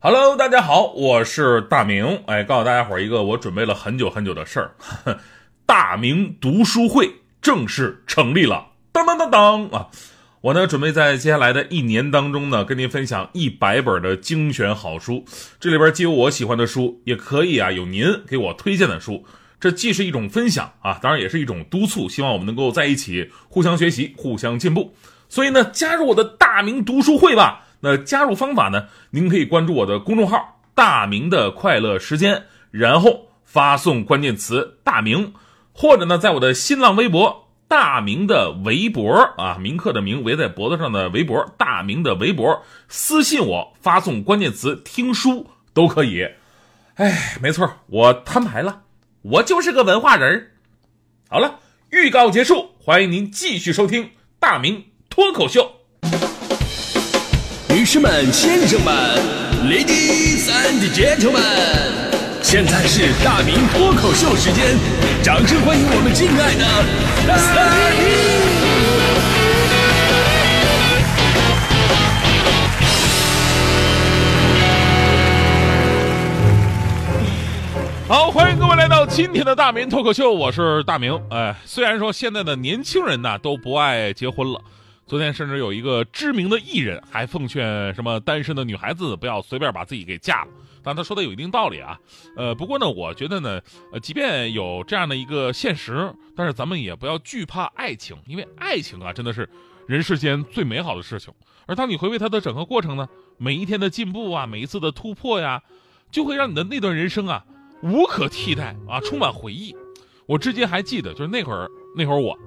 Hello，大家好，我是大明。哎，告诉大家伙儿一个我准备了很久很久的事儿，大明读书会正式成立了。当当当当啊！我呢准备在接下来的一年当中呢，跟您分享一百本的精选好书。这里边既有我喜欢的书，也可以啊有您给我推荐的书。这既是一种分享啊，当然也是一种督促，希望我们能够在一起互相学习、互相进步。所以呢，加入我的大明读书会吧。那加入方法呢？您可以关注我的公众号“大明的快乐时间”，然后发送关键词“大明”，或者呢，在我的新浪微博“大明的围脖”啊，铭刻的铭，围在脖子上的围脖，大明的围脖，私信我，发送关键词“听书”都可以。哎，没错，我摊牌了，我就是个文化人好了，预告结束，欢迎您继续收听《大明脱口秀》。女士们、先生们、Ladies and Gentlemen，现在是大明脱口秀时间，掌声欢迎我们敬爱的大明！好，欢迎各位来到今天的大明脱口秀，我是大明。哎，虽然说现在的年轻人呢都不爱结婚了。昨天甚至有一个知名的艺人还奉劝什么单身的女孩子不要随便把自己给嫁了，但他说的有一定道理啊。呃，不过呢，我觉得呢，呃，即便有这样的一个现实，但是咱们也不要惧怕爱情，因为爱情啊，真的是人世间最美好的事情。而当你回味它的整个过程呢，每一天的进步啊，每一次的突破呀，就会让你的那段人生啊无可替代啊，充满回忆。我至今还记得，就是那会儿，那会儿我。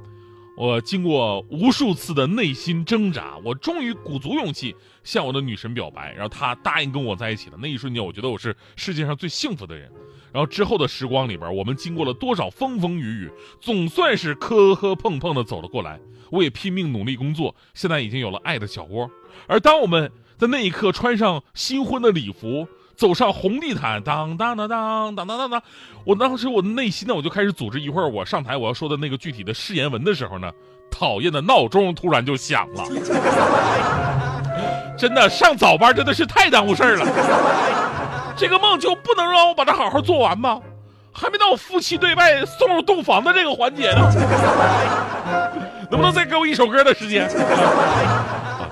我经过无数次的内心挣扎，我终于鼓足勇气向我的女神表白，然后她答应跟我在一起了。那一瞬间，我觉得我是世界上最幸福的人。然后之后的时光里边，我们经过了多少风风雨雨，总算是磕磕碰碰的走了过来。我也拼命努力工作，现在已经有了爱的小窝。而当我们在那一刻穿上新婚的礼服。走上红地毯，当当当当当当当当，我当时我内心呢，我就开始组织一会儿我上台我要说的那个具体的誓言文的时候呢，讨厌的闹钟突然就响了。真的上早班真的是太耽误事儿了，这个梦就不能让我把它好好做完吗？还没到夫妻对外送入洞房的这个环节呢，能不能再给我一首歌的时间？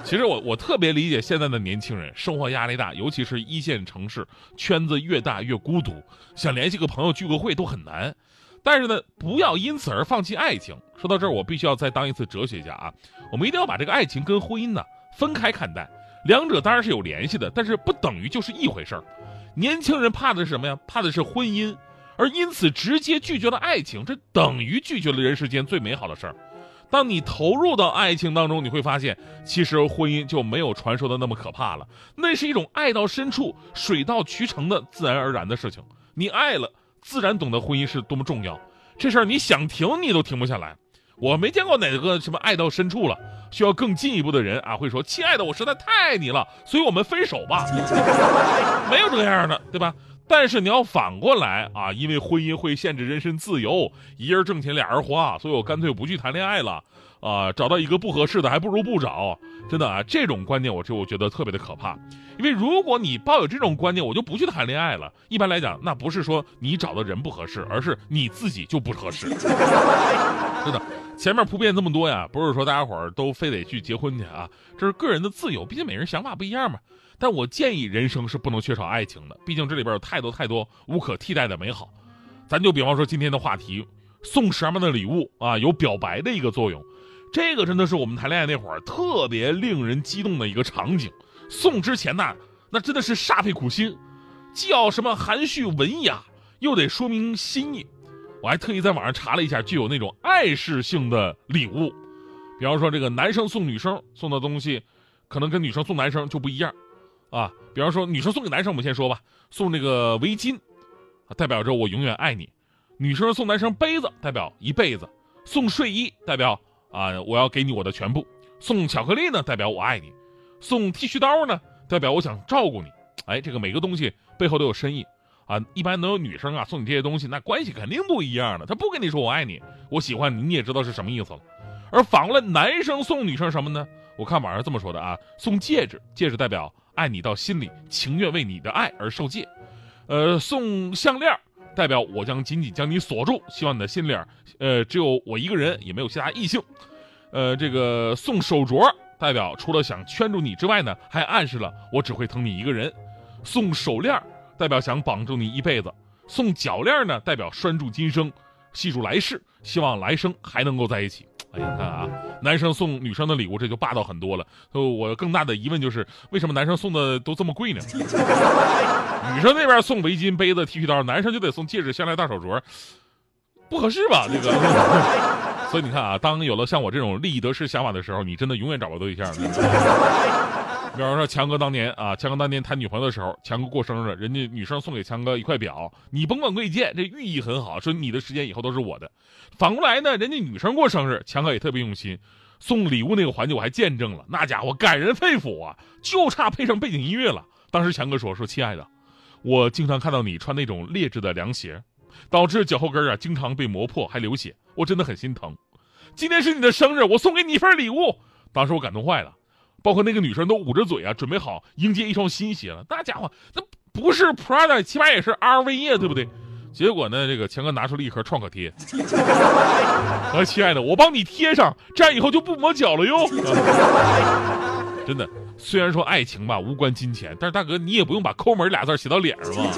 其实我我特别理解现在的年轻人，生活压力大，尤其是一线城市，圈子越大越孤独，想联系个朋友聚个会都很难。但是呢，不要因此而放弃爱情。说到这儿，我必须要再当一次哲学家啊！我们一定要把这个爱情跟婚姻呢分开看待，两者当然是有联系的，但是不等于就是一回事儿。年轻人怕的是什么呀？怕的是婚姻，而因此直接拒绝了爱情，这等于拒绝了人世间最美好的事儿。当你投入到爱情当中，你会发现，其实婚姻就没有传说的那么可怕了。那是一种爱到深处、水到渠成的自然而然的事情。你爱了，自然懂得婚姻是多么重要。这事儿你想停，你都停不下来。我没见过哪个什么爱到深处了，需要更进一步的人啊，会说：“亲爱的，我实在太爱你了，所以我们分手吧。”没有这样的，对吧？但是你要反过来啊，因为婚姻会限制人身自由，一人挣钱俩人花，所以我干脆不去谈恋爱了啊！找到一个不合适的，还不如不找。真的啊，这种观念我就我觉得特别的可怕。因为如果你抱有这种观念，我就不去谈恋爱了。一般来讲，那不是说你找的人不合适，而是你自己就不合适。真的，前面铺垫这么多呀，不是说大家伙儿都非得去结婚去啊，这是个人的自由，毕竟每人想法不一样嘛。但我建议，人生是不能缺少爱情的。毕竟这里边有太多太多无可替代的美好。咱就比方说今天的话题，送什么的礼物啊？有表白的一个作用。这个真的是我们谈恋爱那会儿特别令人激动的一个场景。送之前呢，那真的是煞费苦心，既要什么含蓄文雅，又得说明心意。我还特意在网上查了一下，具有那种暗示性的礼物。比方说，这个男生送女生送的东西，可能跟女生送男生就不一样。啊，比方说女生送给男生，我们先说吧，送这个围巾，代表着我永远爱你；女生送男生杯子，代表一辈子；送睡衣，代表啊我要给你我的全部；送巧克力呢，代表我爱你；送剃须刀呢，代表我想照顾你。哎，这个每个东西背后都有深意啊。一般能有女生啊送你这些东西，那关系肯定不一样的。他不跟你说我爱你，我喜欢你，你也知道是什么意思了。而反过来，男生送女生什么呢？我看网上这么说的啊，送戒指，戒指代表。爱你到心里，情愿为你的爱而受戒。呃，送项链代表我将紧紧将你锁住，希望你的心里呃，只有我一个人，也没有其他异性。呃，这个送手镯代表除了想圈住你之外呢，还暗示了我只会疼你一个人。送手链代表想绑住你一辈子。送脚链呢，代表拴住今生，系住来世，希望来生还能够在一起。哎，你看啊，男生送女生的礼物这就霸道很多了。我更大的疑问就是，为什么男生送的都这么贵呢？女生那边送围巾、杯子、剃须刀，男生就得送戒指、项链、大手镯，不合适吧？这个。所以你看啊，当有了像我这种利益得失想法的时候，你真的永远找不到对象。比方说强哥当年啊，强哥当年谈女朋友的时候，强哥过生日，人家女生送给强哥一块表，你甭管贵贱，这寓意很好，说你的时间以后都是我的。反过来呢，人家女生过生日，强哥也特别用心，送礼物那个环节我还见证了，那家伙感人肺腑啊，就差配上背景音乐了。当时强哥说：“说亲爱的，我经常看到你穿那种劣质的凉鞋，导致脚后跟啊经常被磨破还流血，我真的很心疼。今天是你的生日，我送给你一份礼物。”当时我感动坏了。包括那个女生都捂着嘴啊，准备好迎接一双新鞋了。那家伙，那不是 Prada，起码也是 RV 啊，对不对？结果呢，这个强哥拿出了一盒创可贴，啊，亲爱的，我帮你贴上，这样以后就不磨脚了哟。真的，虽然说爱情吧无关金钱，但是大哥你也不用把抠门俩字写到脸上嘛。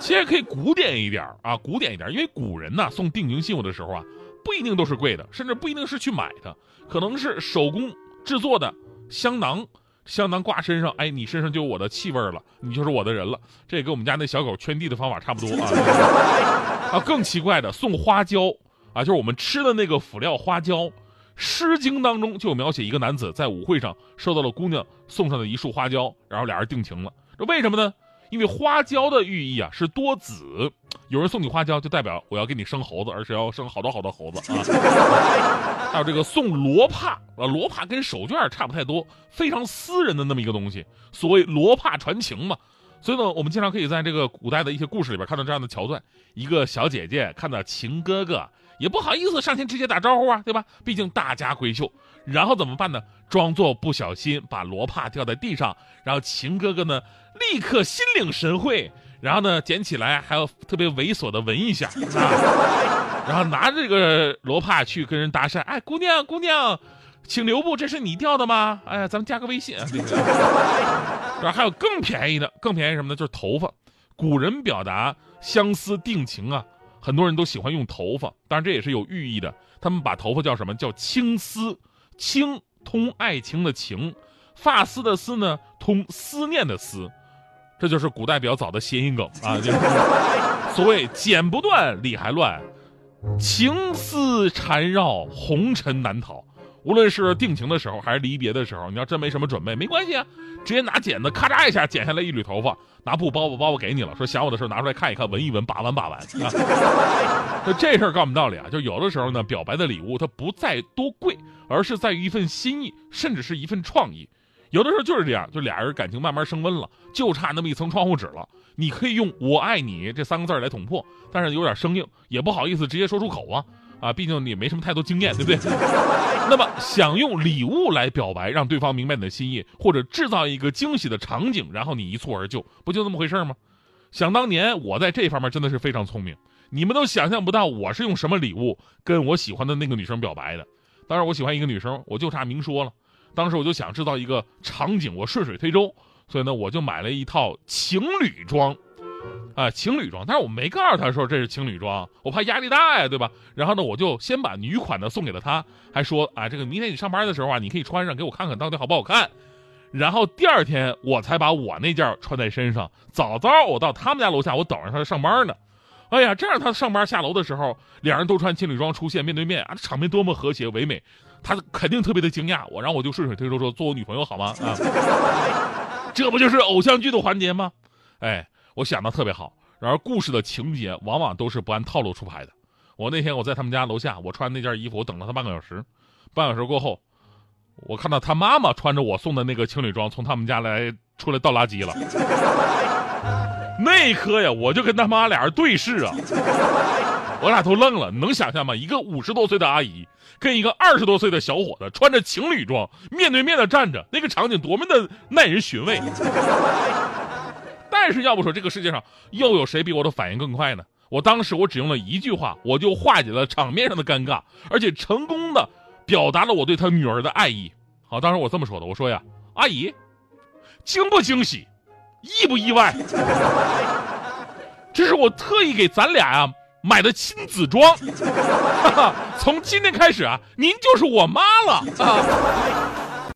其实可以古典一点啊，古典一点，因为古人呐送定情信物的时候啊，不一定都是贵的，甚至不一定是去买的，可能是手工。制作的香囊，香囊挂身上，哎，你身上就有我的气味了，你就是我的人了。这也跟我们家那小狗圈地的方法差不多啊。啊，更奇怪的，送花椒啊，就是我们吃的那个辅料花椒。《诗经》当中就有描写一个男子在舞会上收到了姑娘送上的一束花椒，然后俩人定情了。这为什么呢？因为花椒的寓意啊是多子，有人送你花椒就代表我要给你生猴子，而且要生好多好多猴子啊。还有这个送罗帕啊，罗帕跟手绢差不太多，非常私人的那么一个东西，所谓罗帕传情嘛。所以呢，我们经常可以在这个古代的一些故事里边看到这样的桥段：一个小姐姐看到情哥哥，也不好意思上前直接打招呼啊，对吧？毕竟大家闺秀。然后怎么办呢？装作不小心把罗帕掉在地上，然后情哥哥呢立刻心领神会，然后呢捡起来还要特别猥琐的闻一下，啊，然后拿着这个罗帕去跟人搭讪，哎，姑娘姑娘，请留步，这是你掉的吗？哎，咱们加个微信啊。然后还有更便宜的，更便宜什么呢？就是头发。古人表达相思定情啊，很多人都喜欢用头发，当然这也是有寓意的。他们把头发叫什么？叫青丝。青通爱情的情，发丝的丝呢通思念的思，这就是古代比较早的谐音梗啊。就是 所谓剪不断理还乱，情丝缠绕红尘难逃。无论是定情的时候还是离别的时候，你要真没什么准备，没关系啊，直接拿剪子咔嚓一下剪下来一缕头发，拿布包包包包给你了。说想我的时候拿出来看一看，闻一闻，把玩把玩啊。就这事儿告诉我们道理啊，就有的时候呢，表白的礼物它不在多贵，而是在于一份心意，甚至是一份创意。有的时候就是这样，就俩人感情慢慢升温了，就差那么一层窗户纸了。你可以用我爱你这三个字来捅破，但是有点生硬，也不好意思直接说出口啊。啊，毕竟你没什么太多经验，对不对？那么想用礼物来表白，让对方明白你的心意，或者制造一个惊喜的场景，然后你一蹴而就，不就这么回事吗？想当年我在这方面真的是非常聪明，你们都想象不到我是用什么礼物跟我喜欢的那个女生表白的。当然，我喜欢一个女生，我就差明说了。当时我就想制造一个场景，我顺水推舟，所以呢，我就买了一套情侣装。啊，情侣装，但是我没告诉他说这是情侣装，我怕压力大呀，对吧？然后呢，我就先把女款的送给了他，还说啊，这个明天你上班的时候啊，你可以穿上给我看看到底好不好看。然后第二天我才把我那件穿在身上，早早我到他们家楼下，我等着他上班呢。哎呀，这样他上班下楼的时候，两人都穿情侣装出现，面对面啊，场面多么和谐唯美，他肯定特别的惊讶。我然后我就顺水推舟说做我女朋友好吗？啊，这不就是偶像剧的环节吗？哎。我想的特别好，然而故事的情节往往都是不按套路出牌的。我那天我在他们家楼下，我穿那件衣服，我等了他半个小时。半小时过后，我看到他妈妈穿着我送的那个情侣装从他们家来出来倒垃圾了。那一刻呀，我就跟他妈俩人对视啊！我俩都愣了，能想象吗？一个五十多岁的阿姨跟一个二十多岁的小伙子穿着情侣装面对面的站着，那个场景多么的耐人寻味。但是要不说这个世界上又有谁比我的反应更快呢？我当时我只用了一句话，我就化解了场面上的尴尬，而且成功的表达了我对他女儿的爱意。好，当时我这么说的，我说呀，阿姨，惊不惊喜，意不意外？这是我特意给咱俩呀、买的亲子装，从今天开始啊，您就是我妈了啊！